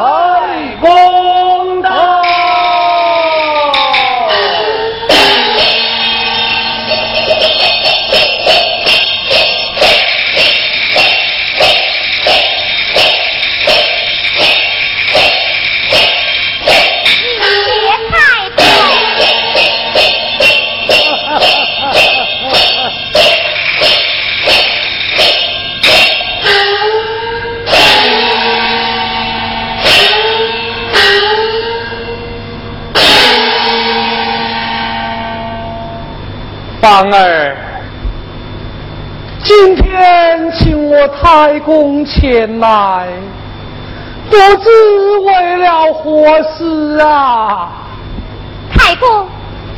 太芳儿，今天请我太公前来，不知为了何事啊？太公，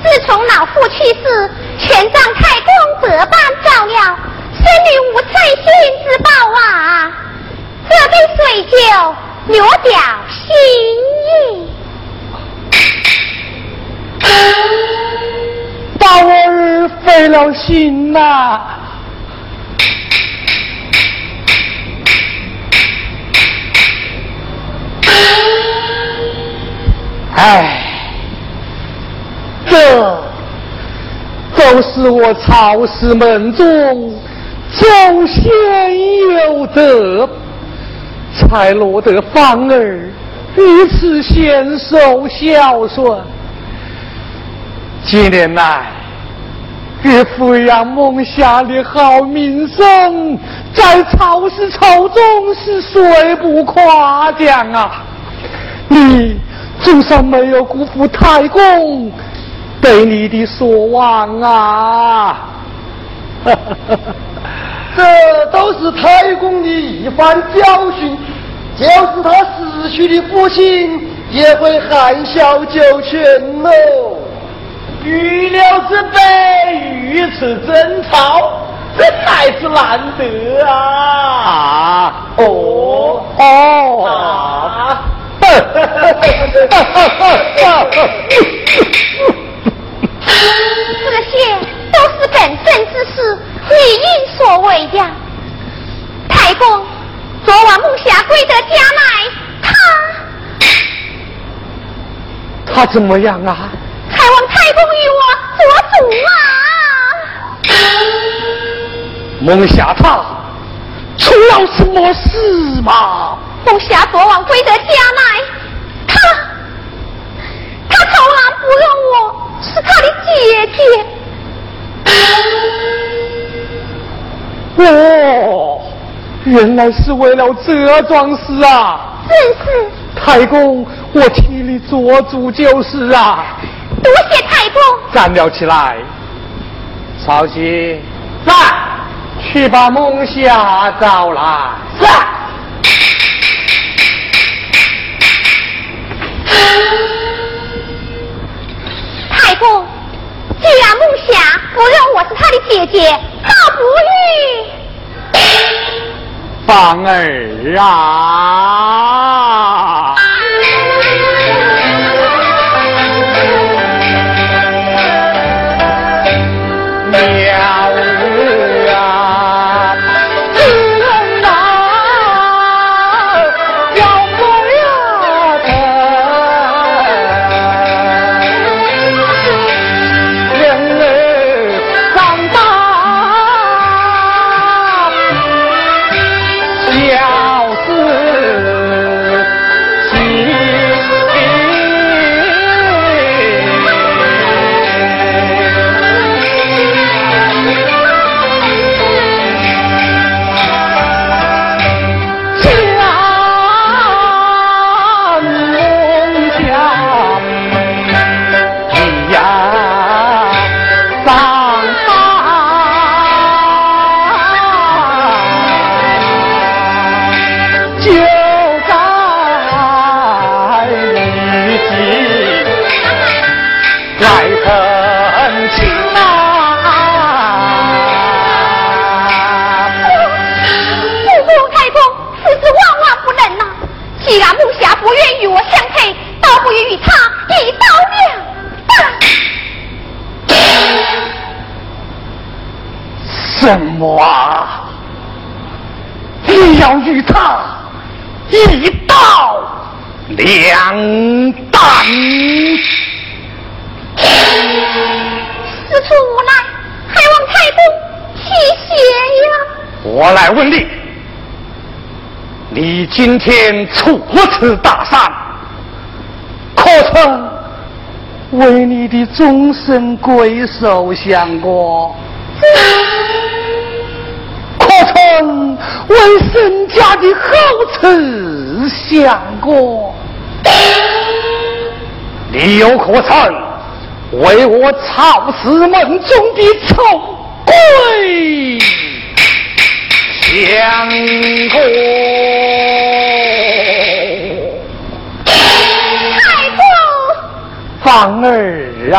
自从老父去世，全仗太公百般照料，孙女无称心之报啊！这杯水酒，略表心意。把我儿费了心呐！哎，这都是我曹氏门中祖先有德，才落得芳儿如此贤淑孝顺。几年来，岳父养蒙下的好名声，在曹氏朝中是谁不夸奖啊？你祖上没有辜负太公对你的所望啊！这都是太公的一番教训，就是他死去的父亲也会含笑九泉喽。预料之辈，于此争吵，真乃是难得啊！哦哦啊！这些都是本分之事，理应所为的。太公，昨晚木霞归得家来，他他怎么样啊？还望太公与我做主啊！孟霞他出了什么事吗？孟霞昨晚归得家来，他他从来不认我是他的姐姐。哦，原来是为了这桩事啊！正是。太公，我替你做主就是啊。多谢太公！站了起来，少熙，在，去把梦霞找来。是。太公，既然孟霞不认我是他的姐姐，倒不如芳儿啊！问你：你今天出此大山，可曾为你的终身归宿想过？可曾为沈家的后嗣想过？你又可曾为我草石门中的仇两个。太公，芳儿！啊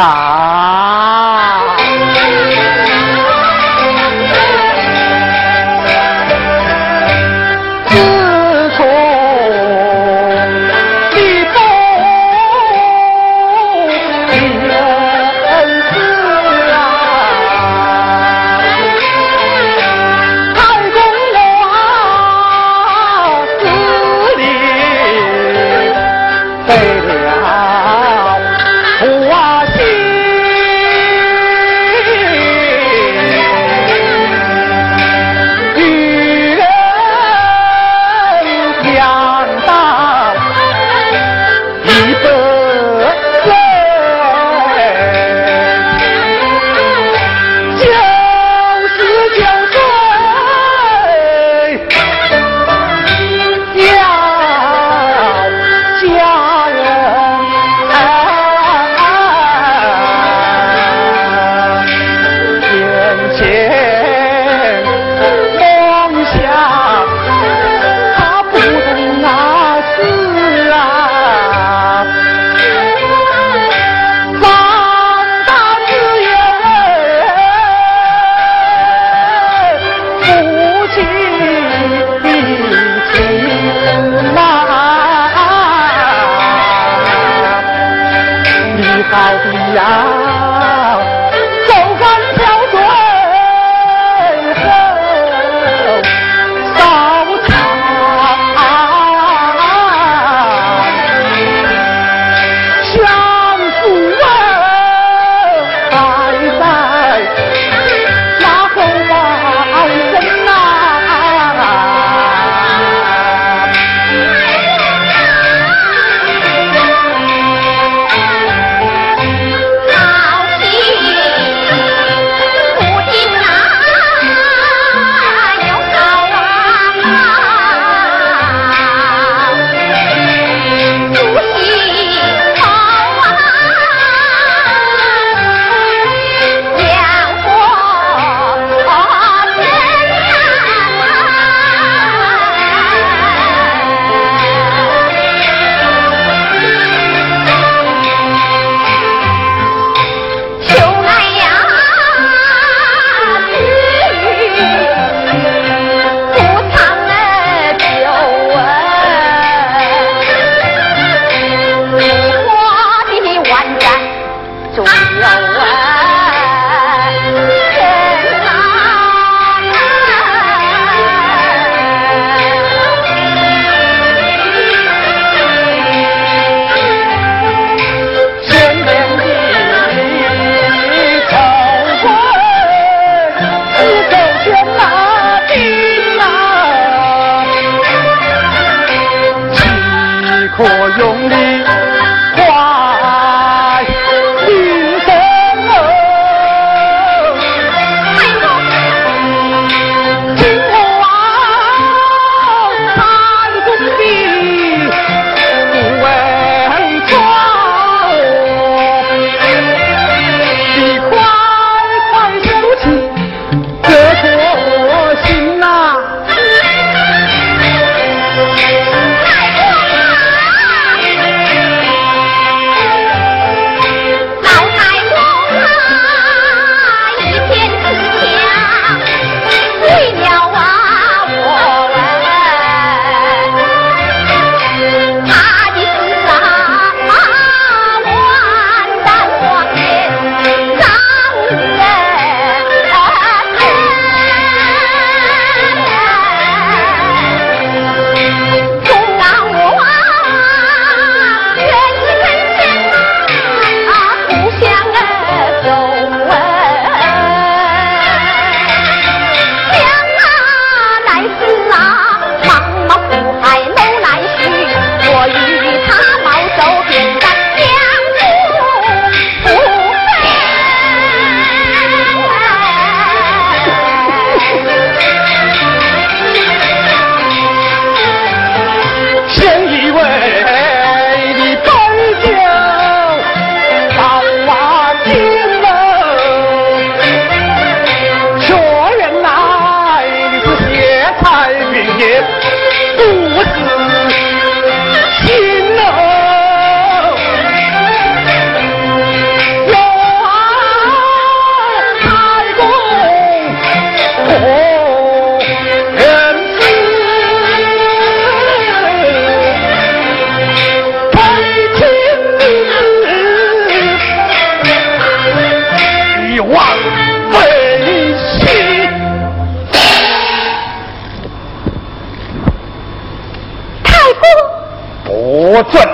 准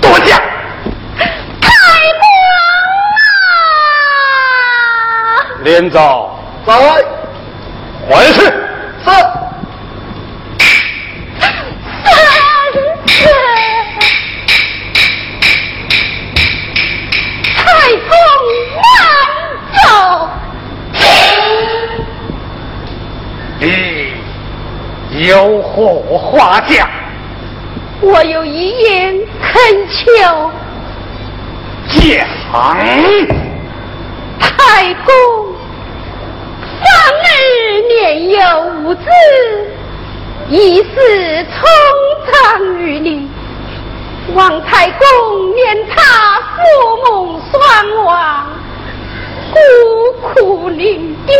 多讲。太公啊！连长，在，回去。是。有何话讲？我有一言恳求。讲。太公，方儿年幼无子，一时冲长于你。望太公念他父母双亡，孤苦伶仃。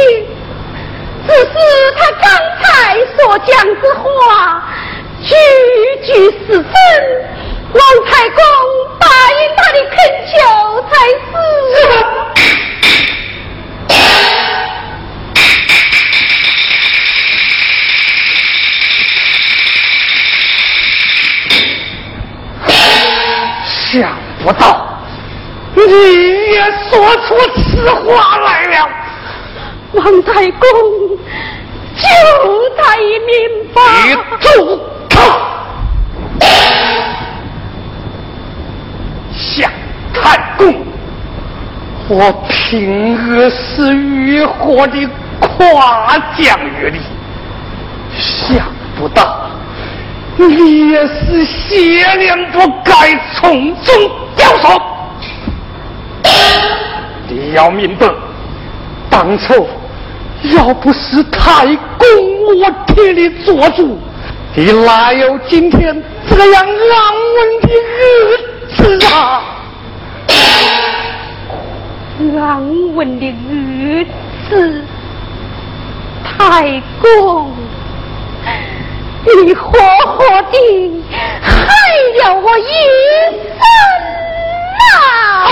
只是他刚才所讲之话，句句是真，王太公答应他的恳求才是。想不到你也说出此话来了。王太公，救他一命吧！你住口！向太公，我平日是如何的夸奖于你，想不到你也是邪念不该，从中掉手。你要明白，当初。要不是太公我替你做主，你哪有今天这样安稳的日子啊？安稳的日子，太公，你活活的害了我一生啊！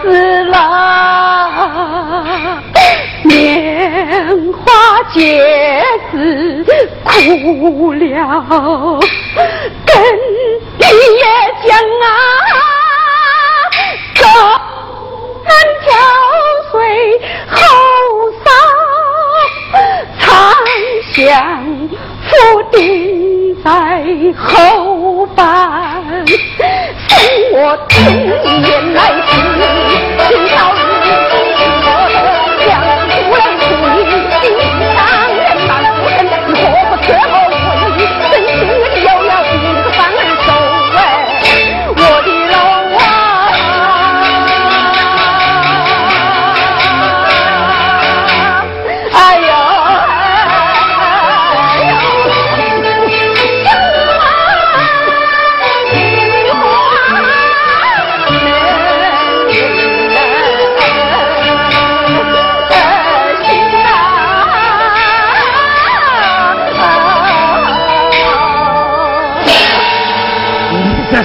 死了年华皆是苦了跟你也讲啊走南挑悴后丧常相夫定在后半。我千年来世，直到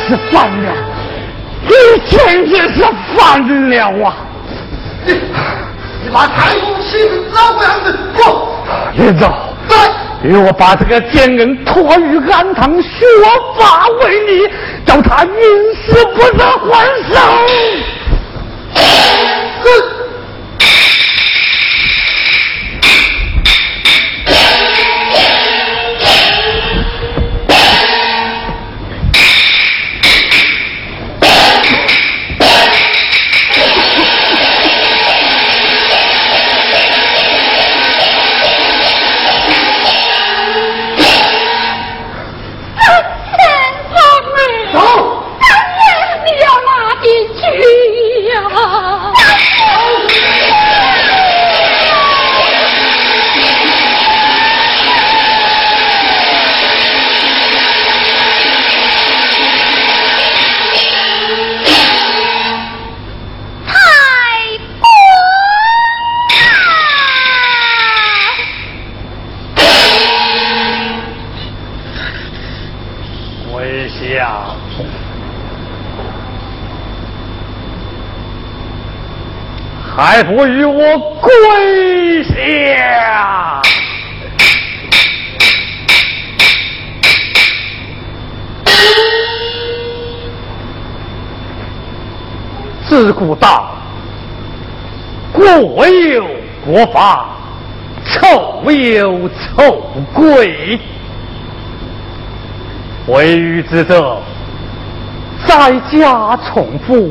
是犯了，你简直是犯了啊！你你把太公气成怎么样子？不，连长，对，给我把这个奸人拖于安堂，削发为尼，叫他宁死不得还手。还不与我跪下！自古道，过有国法，丑有丑规。为愚之者，在家从夫，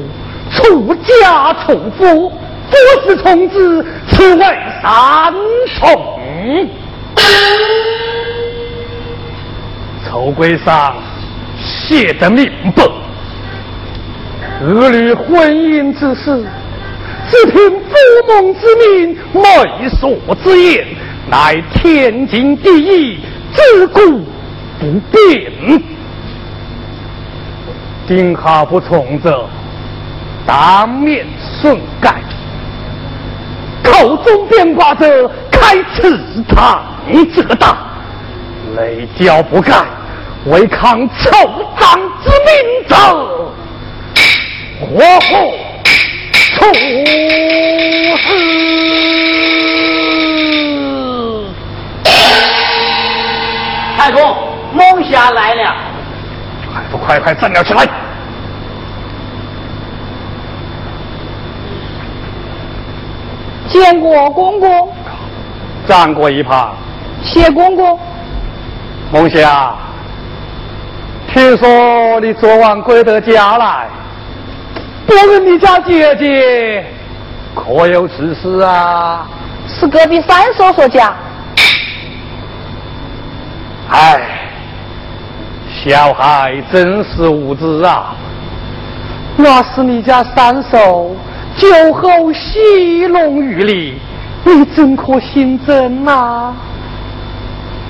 出家从夫。不是从子，此为三从。丑规上写得明白，儿女婚姻之事，只凭父母之命、媒妁之言，乃天经地义，自古不变。今后不从者，当面顺改。口中变卦者，开祠堂者大，雷教不干，违抗臭长之命者，活活处死。太公，梦霞来了，还不快快站了起来！见过公公，站过一旁。谢公公。梦霞，听说你昨晚归得家来，不问你家姐姐可有此事啊？是隔壁三叔叔家。唉，小孩真是无知啊！那是你家三叔。酒后戏弄于你，你怎可心真呐？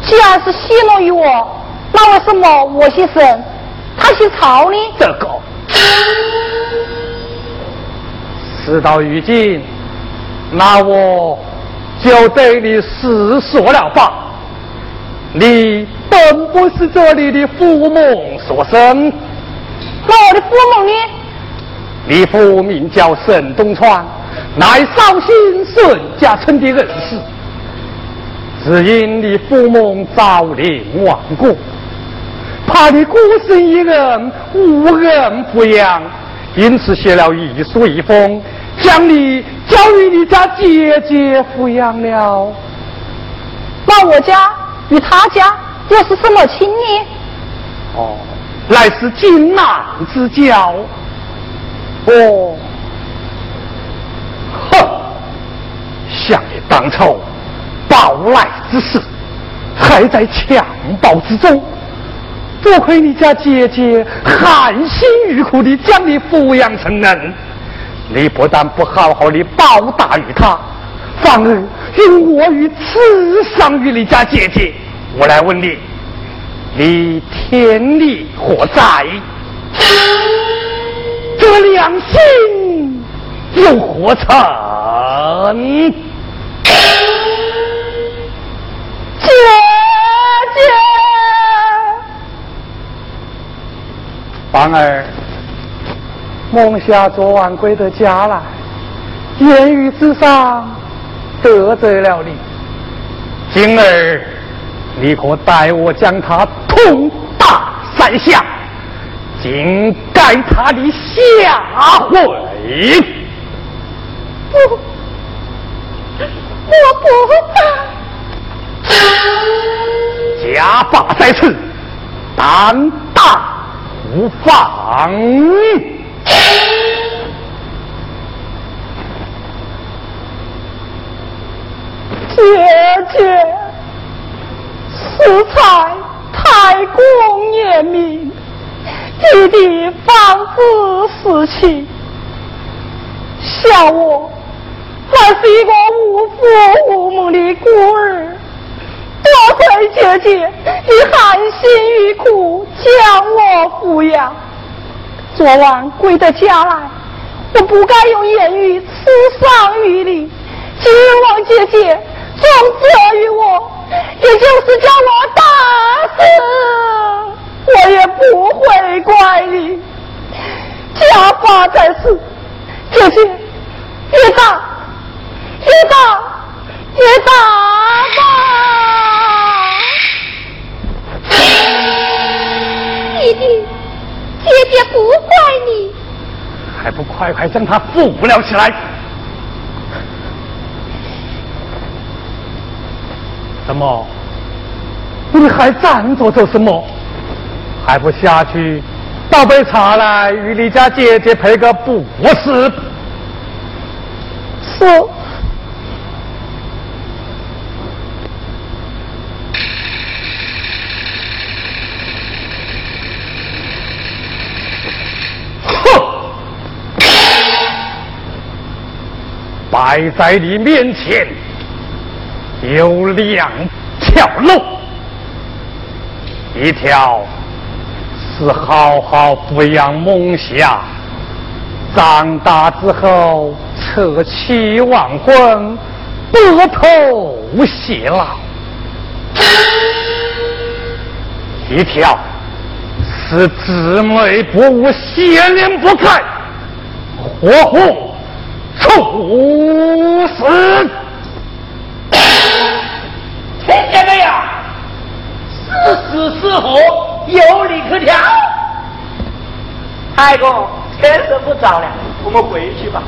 既然是戏弄于我，那为什么我姓沈，他姓曹呢？这个，事到如今，那我就对你实说了吧。你本不是这里的父母所生，那我的父母呢？你父名叫沈东川，乃绍兴沈家村的人士。只因你父母早年亡故，怕你孤身一人无人抚养，因此写了遗书一封，将你交与你家姐姐抚养了。那我家与他家又是什么亲呢？哦，乃是金兰之交。哦，哼！想你当初报来之时，还在襁褓之中，多亏你家姐姐含辛茹苦地将你抚养成人，你不但不好好的报答于他，反而用我于刺伤于你家姐姐。我来问你，你天理何在？这良心又何成？姐姐，芳儿，梦霞昨晚归得家来，言语之上得罪了你，今儿你可代我将他痛打三下，尽改他的下回。不，我不打。家法在此，胆大无妨。姐姐，此才太公严明，弟弟方知事情。小我还是一个无父无母的孤儿。多亏姐姐你含辛茹苦将我抚养，昨晚归到家来，我不该用言语刺伤于你，今望姐姐重责于我，也就是将我打死，我也不会怪你。家法在此，姐姐越打越打越打吧。弟弟，姐姐不怪你，还不快快将他扶了起来？怎么？你还站着做什么？还不下去倒杯茶来与你家姐姐赔个不是？是。摆在你面前有两条路，一条是好好抚养梦想，长大之后扯妻忘婚，白头偕老；一条是姊妹不无，血念不开，活活。处死！听见没有？是死是活，有理可讲。太公，天色不早了，我们回去吧。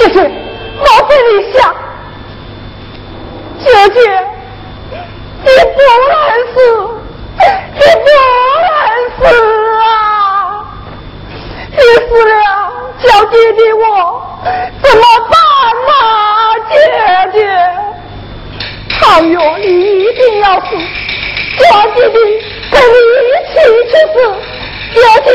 姐姐，麻烦你一下，姐姐，你不能死，你不能死啊！你死了，叫弟弟我怎么办啊？姐姐，倘若你一定要死，小弟弟跟你一起去死，姐姐。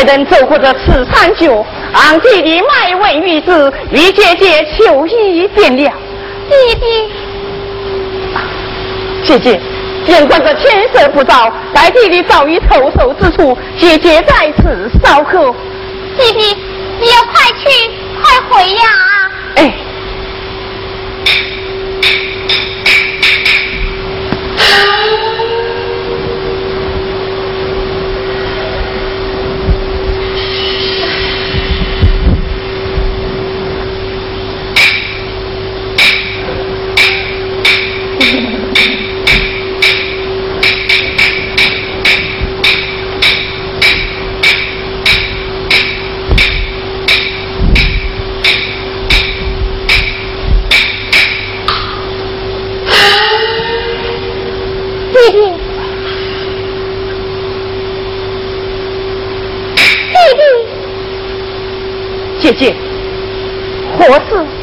待等走过这此山脚，俺弟弟卖问玉子，与姐姐求一便了。弟弟，姐姐，眼看着天色不早，待弟弟早已投宿之处，姐姐在此稍候。弟弟，你要快去，快回呀！姐姐，何事？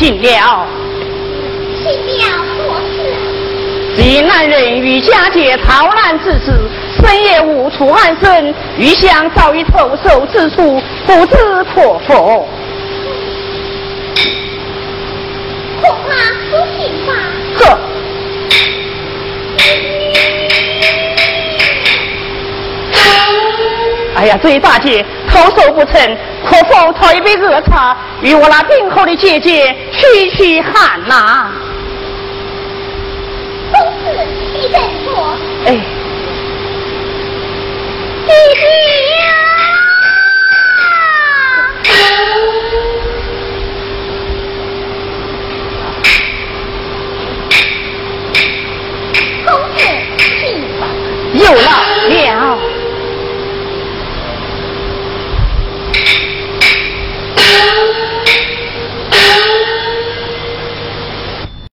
请了，请了何事？这男人与家姐逃难之时，深夜无处安身，欲想找一投手之处，不知可否？恐怕不行吧？呵。哎呀，这大姐投手不成，可否讨一杯热茶？与我那病后的姐姐驱驱寒呐！公子，你等我。哎，弟弟呀！公子，请。有了。